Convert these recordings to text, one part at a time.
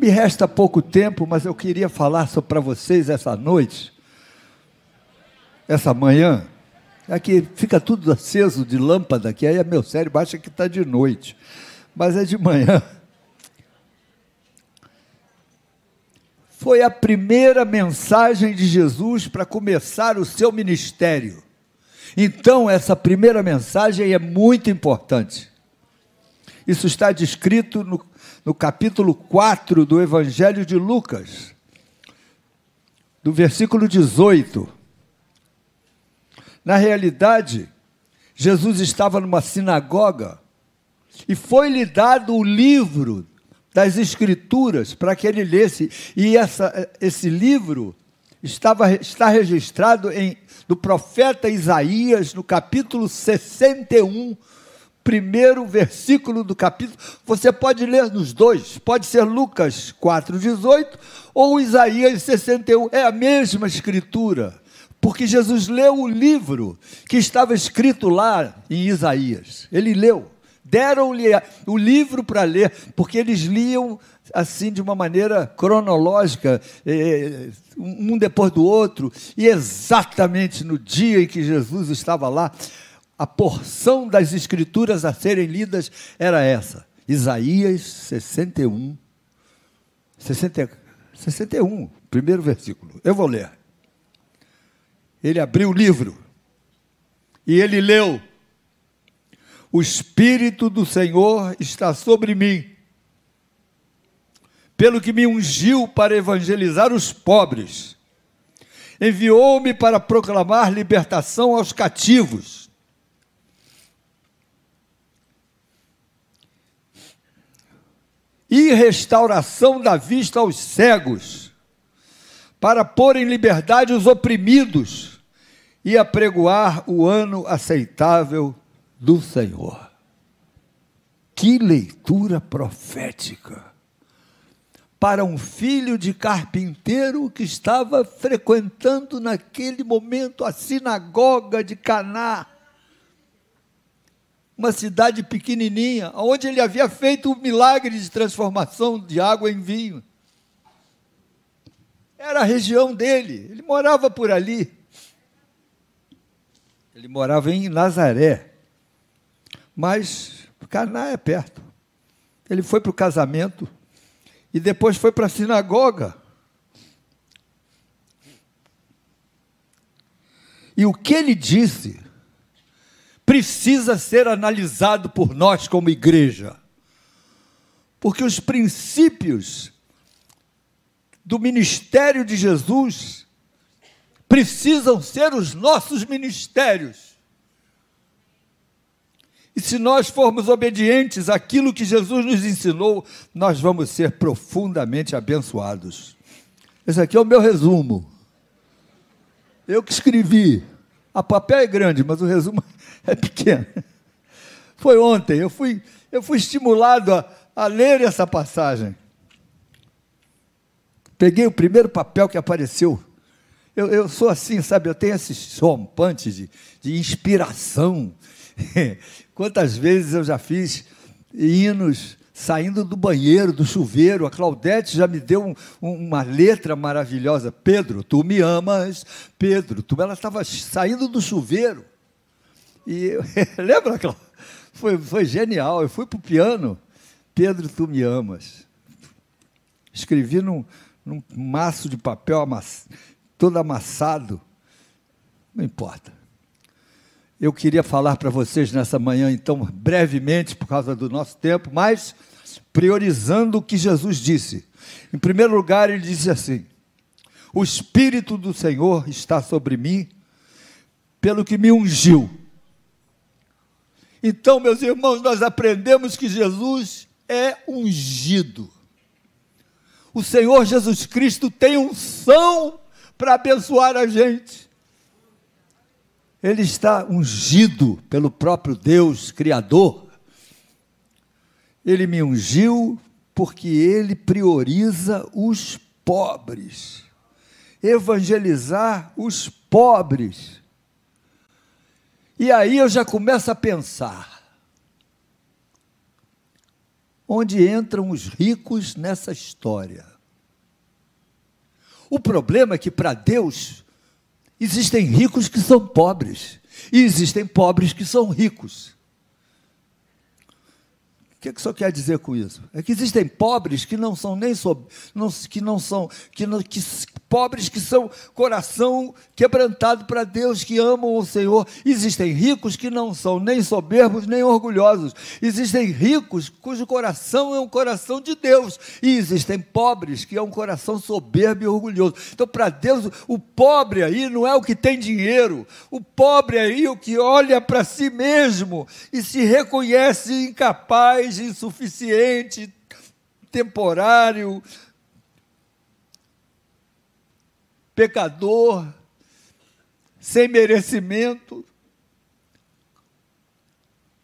Me resta pouco tempo, mas eu queria falar para vocês essa noite, essa manhã. Aqui fica tudo aceso de lâmpada, que aí meu cérebro acha que está de noite, mas é de manhã. Foi a primeira mensagem de Jesus para começar o seu ministério. Então, essa primeira mensagem é muito importante. Isso está descrito no no capítulo 4 do Evangelho de Lucas, do versículo 18. Na realidade, Jesus estava numa sinagoga e foi-lhe dado o livro das Escrituras para que ele lesse, e essa, esse livro estava, está registrado em, no profeta Isaías, no capítulo 61, primeiro versículo do capítulo. Você pode ler nos dois, pode ser Lucas 4,18 ou Isaías 61, é a mesma escritura, porque Jesus leu o livro que estava escrito lá em Isaías. Ele leu, deram-lhe o livro para ler, porque eles liam assim de uma maneira cronológica, é, um depois do outro, e exatamente no dia em que Jesus estava lá, a porção das escrituras a serem lidas era essa. Isaías 61, 60, 61, primeiro versículo. Eu vou ler. Ele abriu o livro e ele leu: O Espírito do Senhor está sobre mim, pelo que me ungiu para evangelizar os pobres, enviou-me para proclamar libertação aos cativos e restauração da vista aos cegos, para pôr em liberdade os oprimidos e apregoar o ano aceitável do Senhor. Que leitura profética! Para um filho de carpinteiro que estava frequentando naquele momento a sinagoga de Caná uma cidade pequenininha, onde ele havia feito o milagre de transformação de água em vinho. Era a região dele, ele morava por ali. Ele morava em Nazaré, mas Caná é perto. Ele foi para o casamento e depois foi para a sinagoga. E o que ele disse precisa ser analisado por nós como igreja. Porque os princípios do ministério de Jesus precisam ser os nossos ministérios. E se nós formos obedientes àquilo que Jesus nos ensinou, nós vamos ser profundamente abençoados. Esse aqui é o meu resumo. Eu que escrevi. A papel é grande, mas o resumo é pequeno. Foi ontem, eu fui, eu fui estimulado a, a ler essa passagem. Peguei o primeiro papel que apareceu. Eu, eu sou assim, sabe? Eu tenho esses rompantes de, de inspiração. Quantas vezes eu já fiz hinos saindo do banheiro, do chuveiro. A Claudete já me deu um, uma letra maravilhosa. Pedro, tu me amas. Pedro, tu. Ela estava saindo do chuveiro. E lembra, Claudete? Foi, foi genial. Eu fui para o piano. Pedro, tu me amas. Escrevi num, num maço de papel amass, todo amassado. Não importa. Eu queria falar para vocês nessa manhã, então, brevemente, por causa do nosso tempo, mas priorizando o que Jesus disse. Em primeiro lugar, ele disse assim: O Espírito do Senhor está sobre mim, pelo que me ungiu. Então, meus irmãos, nós aprendemos que Jesus é ungido. O Senhor Jesus Cristo tem unção para abençoar a gente. Ele está ungido pelo próprio Deus, Criador. Ele me ungiu porque ele prioriza os pobres. Evangelizar os pobres. E aí eu já começo a pensar: onde entram os ricos nessa história. O problema é que para Deus existem ricos que são pobres e existem pobres que são ricos. O que, que o senhor quer dizer com isso? É que existem pobres que não são nem sob, não, que não são, que, não, que pobres que são coração quebrantado para Deus, que amam o Senhor. Existem ricos que não são nem soberbos nem orgulhosos. Existem ricos cujo coração é um coração de Deus. E existem pobres que é um coração soberbo e orgulhoso. Então, para Deus, o pobre aí não é o que tem dinheiro. O pobre aí é o que olha para si mesmo e se reconhece incapaz, insuficiente, temporário, pecador, sem merecimento.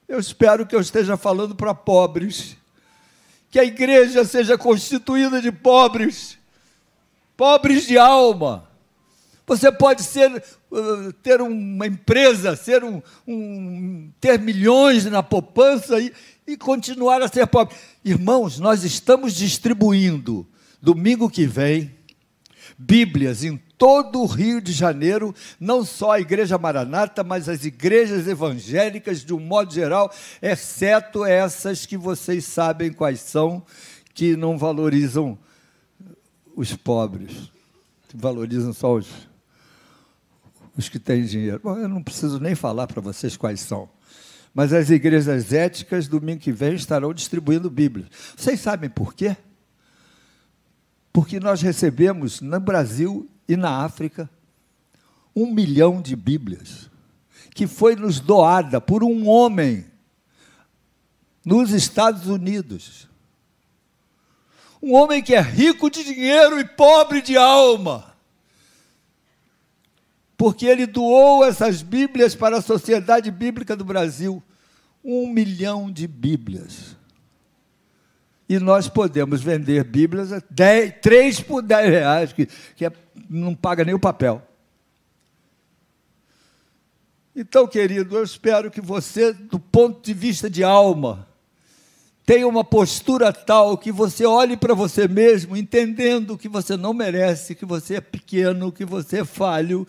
Eu espero que eu esteja falando para pobres, que a igreja seja constituída de pobres, pobres de alma. Você pode ser, uh, ter uma empresa, ser um, um, ter milhões na poupança e, e continuar a ser pobre. Irmãos, nós estamos distribuindo domingo que vem Bíblias em todo o Rio de Janeiro, não só a Igreja Maranata, mas as igrejas evangélicas de um modo geral, exceto essas que vocês sabem quais são, que não valorizam os pobres, valorizam só os, os que têm dinheiro. Bom, eu não preciso nem falar para vocês quais são. Mas as igrejas éticas, domingo que vem, estarão distribuindo Bíblias. Vocês sabem por quê? Porque nós recebemos no Brasil e na África um milhão de Bíblias, que foi nos doada por um homem nos Estados Unidos. Um homem que é rico de dinheiro e pobre de alma. Porque ele doou essas Bíblias para a Sociedade Bíblica do Brasil. Um milhão de Bíblias. E nós podemos vender Bíblias a 10, 3 por 10 reais, que, que é, não paga nem o papel. Então, querido, eu espero que você, do ponto de vista de alma, tenha uma postura tal que você olhe para você mesmo, entendendo que você não merece, que você é pequeno, que você é falho,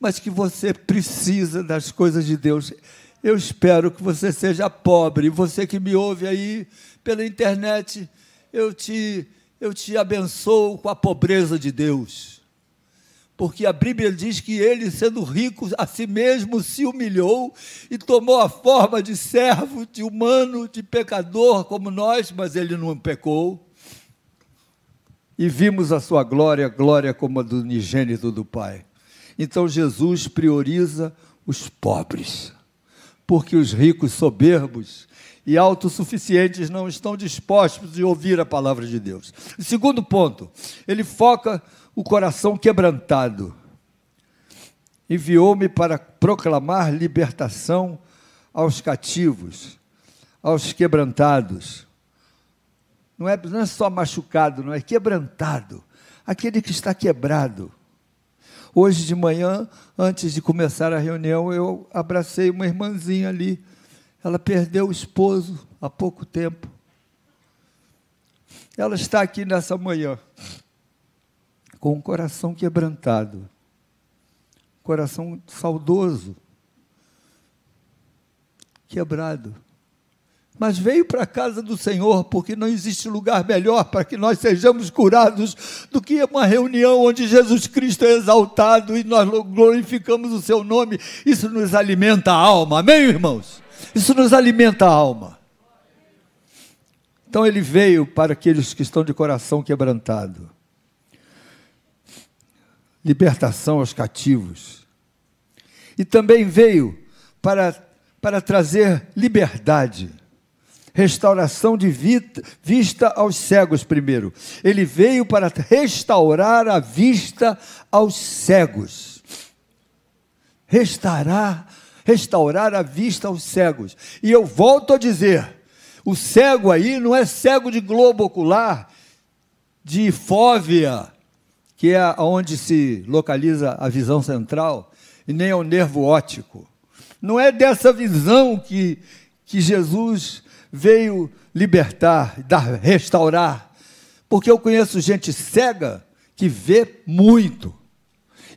mas que você precisa das coisas de Deus. Eu espero que você seja pobre, você que me ouve aí pela internet, eu te, eu te abençoo com a pobreza de Deus. Porque a Bíblia diz que ele, sendo rico, a si mesmo se humilhou e tomou a forma de servo, de humano, de pecador como nós, mas ele não pecou. E vimos a sua glória, glória como a do unigênito do Pai. Então Jesus prioriza os pobres, porque os ricos soberbos e autossuficientes não estão dispostos a ouvir a palavra de Deus. Segundo ponto, ele foca o coração quebrantado. Enviou-me para proclamar libertação aos cativos, aos quebrantados. Não é, não é só machucado, não é quebrantado. Aquele que está quebrado. Hoje de manhã, antes de começar a reunião, eu abracei uma irmãzinha ali ela perdeu o esposo há pouco tempo. Ela está aqui nessa manhã com o coração quebrantado, coração saudoso, quebrado. Mas veio para a casa do Senhor, porque não existe lugar melhor para que nós sejamos curados do que uma reunião onde Jesus Cristo é exaltado e nós glorificamos o seu nome. Isso nos alimenta a alma. Amém, irmãos? Isso nos alimenta a alma. Então ele veio para aqueles que estão de coração quebrantado. Libertação aos cativos. E também veio para, para trazer liberdade restauração de vista aos cegos primeiro. Ele veio para restaurar a vista aos cegos. Restaurar restaurar a vista aos cegos. E eu volto a dizer: o cego aí não é cego de globo ocular, de fóvea, que é onde se localiza a visão central, e nem é o nervo óptico. Não é dessa visão que, que Jesus veio libertar, dar, restaurar. Porque eu conheço gente cega que vê muito.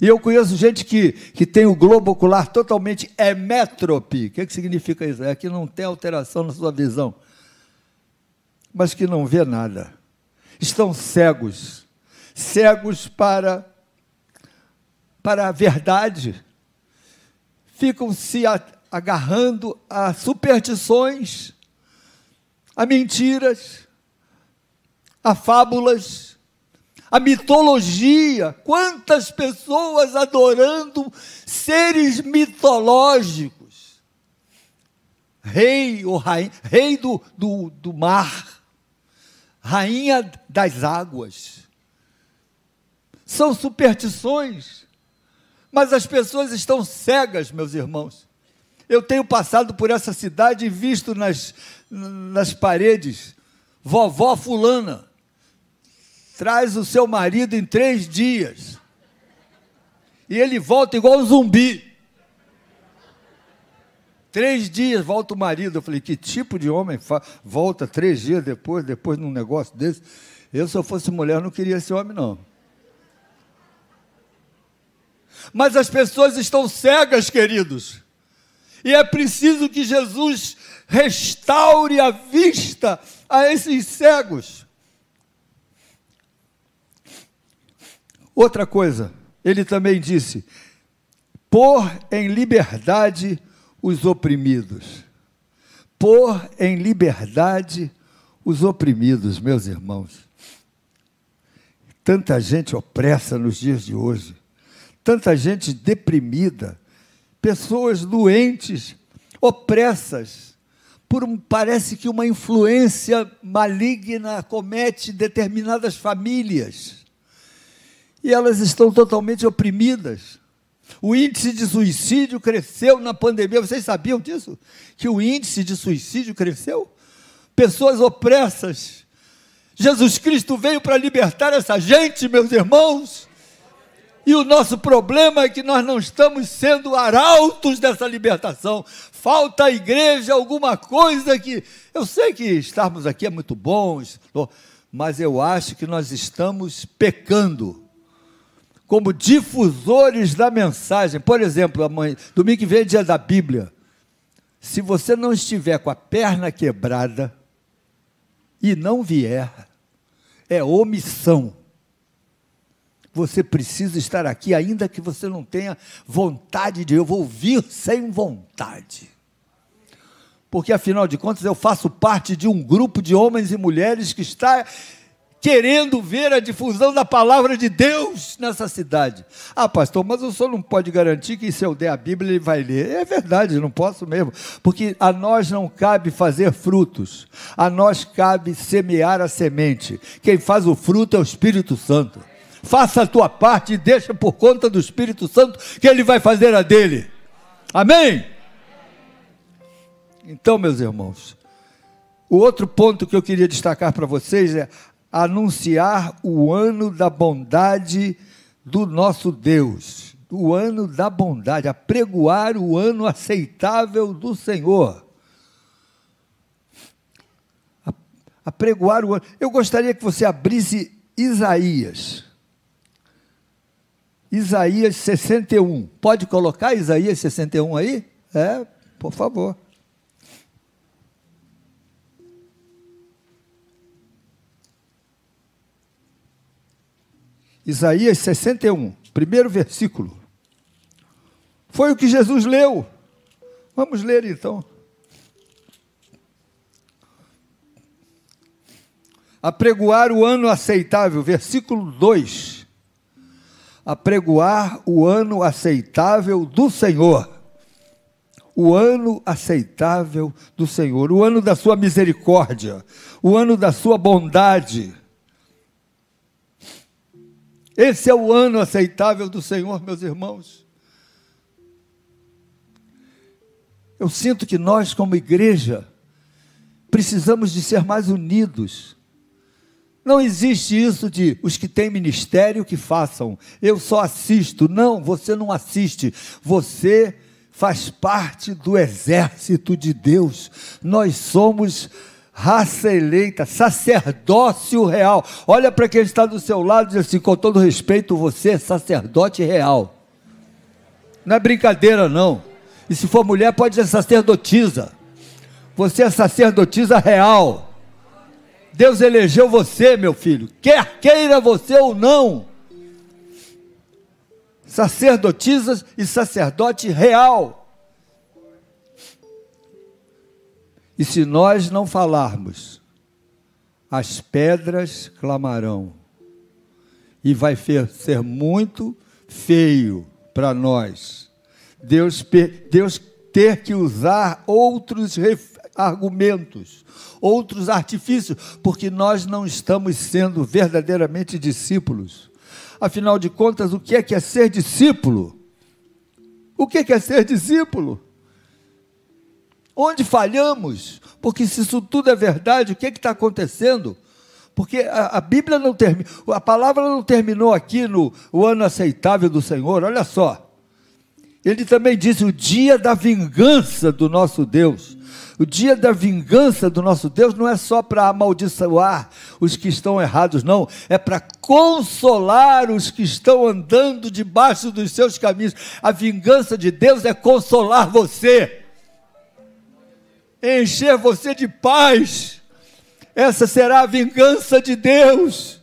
E eu conheço gente que, que tem o globo ocular totalmente hemétrope. O que, que significa isso? É que não tem alteração na sua visão, mas que não vê nada. Estão cegos cegos para, para a verdade. Ficam se agarrando a superstições, a mentiras, a fábulas a mitologia, quantas pessoas adorando seres mitológicos. Rei ou rainha, rei do, do, do mar, rainha das águas. São superstições, mas as pessoas estão cegas, meus irmãos. Eu tenho passado por essa cidade e visto nas, nas paredes, vovó fulana, traz o seu marido em três dias. E ele volta igual um zumbi. Três dias volta o marido. Eu falei, que tipo de homem volta três dias depois, depois num negócio desse? Eu, se eu fosse mulher, não queria esse homem, não. Mas as pessoas estão cegas, queridos. E é preciso que Jesus restaure a vista a esses cegos. Outra coisa, ele também disse: pôr em liberdade os oprimidos. Pôr em liberdade os oprimidos, meus irmãos. Tanta gente opressa nos dias de hoje, tanta gente deprimida, pessoas doentes, opressas, por um, parece que uma influência maligna comete determinadas famílias e elas estão totalmente oprimidas. O índice de suicídio cresceu na pandemia. Vocês sabiam disso? Que o índice de suicídio cresceu? Pessoas opressas. Jesus Cristo veio para libertar essa gente, meus irmãos. E o nosso problema é que nós não estamos sendo arautos dessa libertação. Falta à igreja alguma coisa que. Eu sei que estarmos aqui é muito bom, mas eu acho que nós estamos pecando como difusores da mensagem. Por exemplo, amanhã, domingo que vem é dia da Bíblia. Se você não estiver com a perna quebrada e não vier, é omissão. Você precisa estar aqui, ainda que você não tenha vontade de. Eu vou vir sem vontade. Porque, afinal de contas, eu faço parte de um grupo de homens e mulheres que está querendo ver a difusão da palavra de Deus nessa cidade. Ah, pastor, mas o senhor não pode garantir que se eu der a Bíblia ele vai ler. É verdade, não posso mesmo, porque a nós não cabe fazer frutos, a nós cabe semear a semente. Quem faz o fruto é o Espírito Santo. Faça a tua parte e deixa por conta do Espírito Santo que ele vai fazer a dele. Amém? Então, meus irmãos, o outro ponto que eu queria destacar para vocês é anunciar o ano da bondade do nosso Deus, o ano da bondade, apregoar o ano aceitável do Senhor. Apregoar o ano. Eu gostaria que você abrisse Isaías. Isaías 61. Pode colocar Isaías 61 aí? É, por favor. Isaías 61, primeiro versículo. Foi o que Jesus leu. Vamos ler então. Apregoar o ano aceitável, versículo 2. Apregoar o ano aceitável do Senhor. O ano aceitável do Senhor, o ano da sua misericórdia, o ano da sua bondade esse é o ano aceitável do Senhor, meus irmãos. Eu sinto que nós, como igreja, precisamos de ser mais unidos. Não existe isso de os que têm ministério que façam. Eu só assisto. Não, você não assiste. Você faz parte do exército de Deus. Nós somos raça eleita, sacerdócio real. Olha para quem está do seu lado e diz assim: com todo respeito, você é sacerdote real. Não é brincadeira, não. E se for mulher, pode ser sacerdotisa. Você é sacerdotisa real. Deus elegeu você, meu filho, quer queira você ou não. Sacerdotisas e sacerdote real. E se nós não falarmos, as pedras clamarão. E vai ser muito feio para nós. Deus, Deus ter que usar outros argumentos, outros artifícios, porque nós não estamos sendo verdadeiramente discípulos. Afinal de contas, o que é que é ser discípulo? O que é, que é ser discípulo? Onde falhamos? Porque se isso tudo é verdade, o que é está acontecendo? Porque a, a Bíblia não termina, a palavra não terminou aqui no ano aceitável do Senhor, olha só. Ele também disse o dia da vingança do nosso Deus. O dia da vingança do nosso Deus não é só para amaldiçoar os que estão errados, não. É para consolar os que estão andando debaixo dos seus caminhos. A vingança de Deus é consolar você encher você de paz. Essa será a vingança de Deus.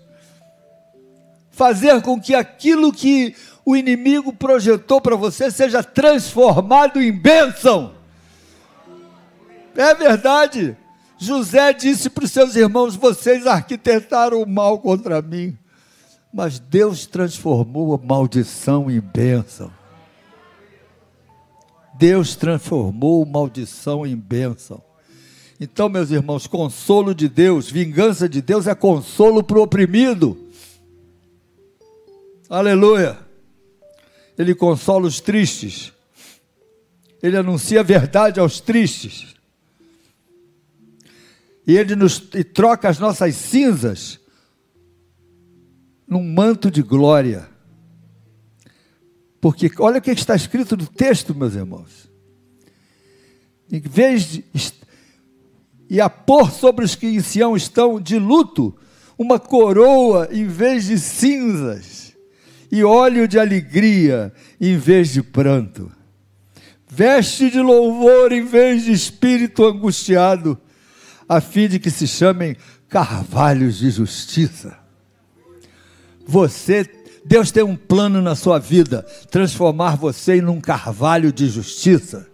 Fazer com que aquilo que o inimigo projetou para você seja transformado em bênção. É verdade. José disse para os seus irmãos: Vocês arquitetaram o mal contra mim, mas Deus transformou a maldição em bênção. Deus transformou maldição em bênção. Então, meus irmãos, consolo de Deus, vingança de Deus é consolo para o oprimido. Aleluia. Ele consola os tristes. Ele anuncia a verdade aos tristes. E ele nos e troca as nossas cinzas num manto de glória. Porque olha o que está escrito no texto, meus irmãos. Em vez de e a pôr sobre os que em Sião estão de luto uma coroa em vez de cinzas e óleo de alegria em vez de pranto. Veste de louvor em vez de espírito angustiado, a fim de que se chamem carvalhos de justiça. Você Deus tem um plano na sua vida, transformar você em um carvalho de justiça,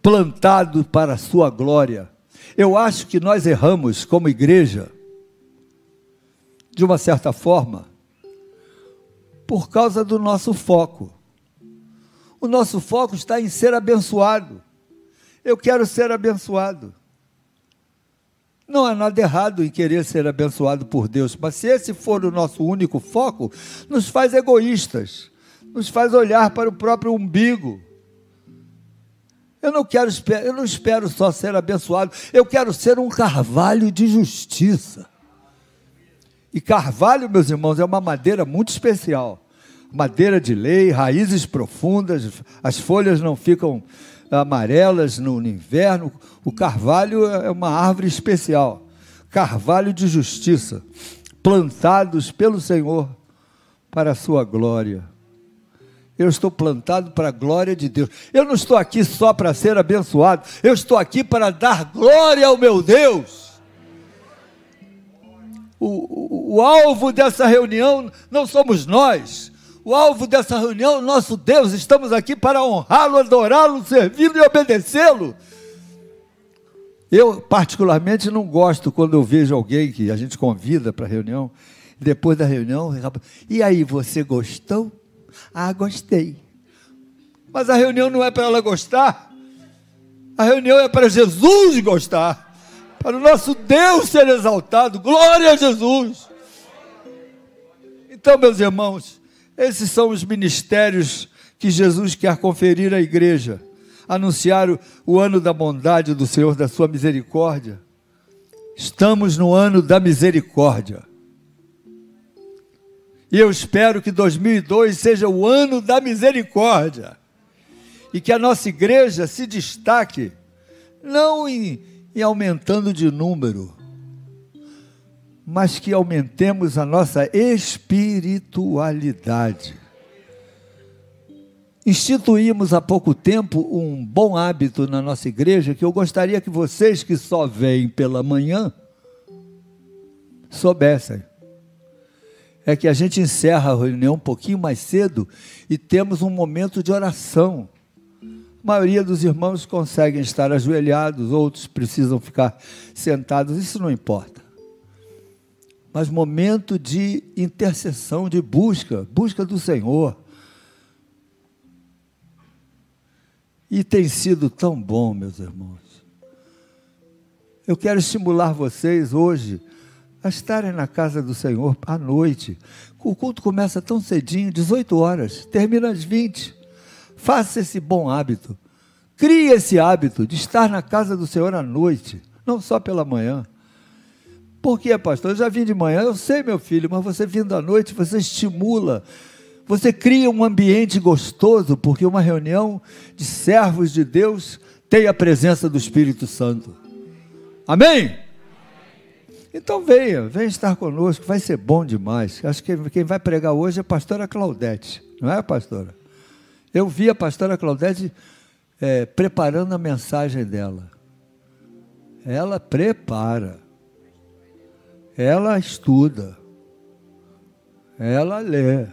plantado para a sua glória. Eu acho que nós erramos como igreja, de uma certa forma, por causa do nosso foco. O nosso foco está em ser abençoado. Eu quero ser abençoado. Não há nada errado em querer ser abençoado por Deus, mas se esse for o nosso único foco, nos faz egoístas, nos faz olhar para o próprio umbigo. Eu não quero, eu não espero só ser abençoado, eu quero ser um carvalho de justiça. E carvalho, meus irmãos, é uma madeira muito especial. Madeira de lei, raízes profundas, as folhas não ficam amarelas no, inverno. O carvalho é uma árvore especial carvalho de justiça, plantados pelo Senhor para a sua glória. Eu estou plantado para a glória de Deus. Eu não estou aqui só para ser abençoado, eu estou aqui para dar glória ao meu Deus. O, o, o alvo dessa reunião não somos nós, o alvo dessa reunião, nosso Deus, estamos aqui para honrá-lo, adorá-lo, servi-lo e obedecê-lo. Eu, particularmente, não gosto quando eu vejo alguém que a gente convida para a reunião, depois da reunião, e aí, você gostou? Ah, gostei. Mas a reunião não é para ela gostar, a reunião é para Jesus gostar, para o nosso Deus ser exaltado. Glória a Jesus! Então, meus irmãos, esses são os ministérios que Jesus quer conferir à igreja. Anunciar o, o ano da bondade do Senhor, da sua misericórdia. Estamos no ano da misericórdia. E eu espero que 2002 seja o ano da misericórdia. e que a nossa igreja se destaque, não em, em aumentando de número, mas que aumentemos a nossa espiritualidade. Instituímos há pouco tempo um bom hábito na nossa igreja que eu gostaria que vocês que só vêm pela manhã soubessem. É que a gente encerra a reunião um pouquinho mais cedo e temos um momento de oração. A maioria dos irmãos conseguem estar ajoelhados, outros precisam ficar sentados, isso não importa mas momento de intercessão, de busca, busca do Senhor. E tem sido tão bom, meus irmãos. Eu quero estimular vocês hoje a estarem na casa do Senhor à noite. O culto começa tão cedinho, 18 horas, termina às 20. Faça esse bom hábito. Crie esse hábito de estar na casa do Senhor à noite, não só pela manhã. Por quê, pastor? Eu já vim de manhã, eu sei, meu filho, mas você vindo à noite, você estimula, você cria um ambiente gostoso, porque uma reunião de servos de Deus tem a presença do Espírito Santo. Amém? Então venha, venha estar conosco, vai ser bom demais. Acho que quem vai pregar hoje é a pastora Claudete, não é, pastora? Eu vi a pastora Claudete é, preparando a mensagem dela. Ela prepara. Ela estuda, ela lê,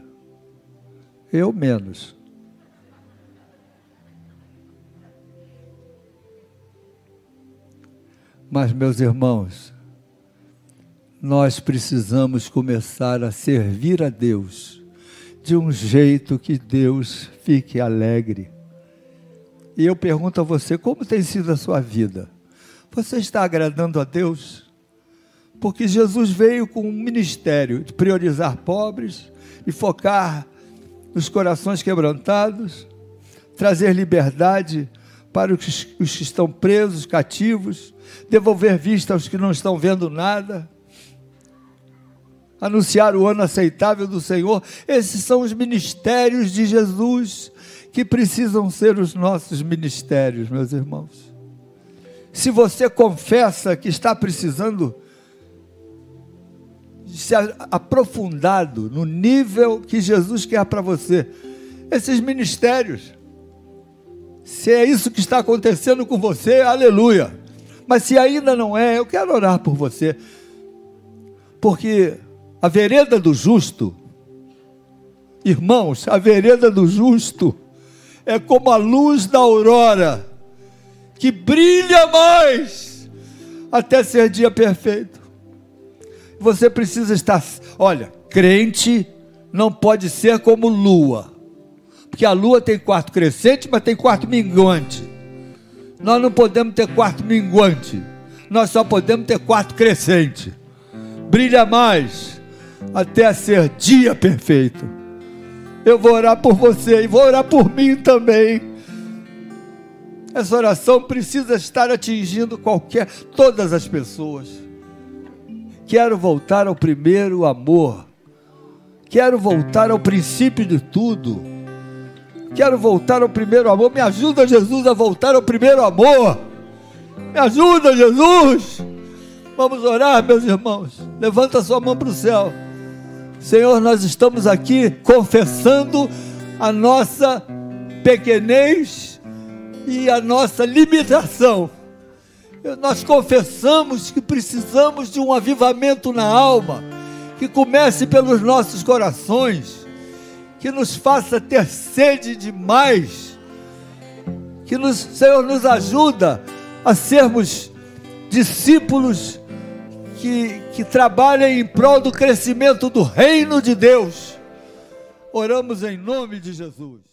eu menos. Mas, meus irmãos, nós precisamos começar a servir a Deus de um jeito que Deus fique alegre. E eu pergunto a você: como tem sido a sua vida? Você está agradando a Deus? Porque Jesus veio com um ministério de priorizar pobres e focar nos corações quebrantados, trazer liberdade para os que estão presos, cativos, devolver vista aos que não estão vendo nada, anunciar o ano aceitável do Senhor. Esses são os ministérios de Jesus que precisam ser os nossos ministérios, meus irmãos. Se você confessa que está precisando se aprofundado no nível que Jesus quer para você. Esses ministérios. Se é isso que está acontecendo com você, aleluia. Mas se ainda não é, eu quero orar por você. Porque a vereda do justo, irmãos, a vereda do justo é como a luz da aurora, que brilha mais até ser dia perfeito você precisa estar. Olha, crente não pode ser como lua, porque a lua tem quarto crescente, mas tem quarto minguante. Nós não podemos ter quarto minguante, nós só podemos ter quarto crescente. Brilha mais até ser dia perfeito. Eu vou orar por você e vou orar por mim também. Essa oração precisa estar atingindo qualquer, todas as pessoas. Quero voltar ao primeiro amor. Quero voltar ao princípio de tudo. Quero voltar ao primeiro amor. Me ajuda, Jesus, a voltar ao primeiro amor. Me ajuda, Jesus. Vamos orar, meus irmãos. Levanta sua mão para o céu. Senhor, nós estamos aqui confessando a nossa pequenez e a nossa limitação nós confessamos que precisamos de um avivamento na alma, que comece pelos nossos corações, que nos faça ter sede de mais, que nos, Senhor nos ajuda a sermos discípulos que, que trabalhem em prol do crescimento do reino de Deus. Oramos em nome de Jesus.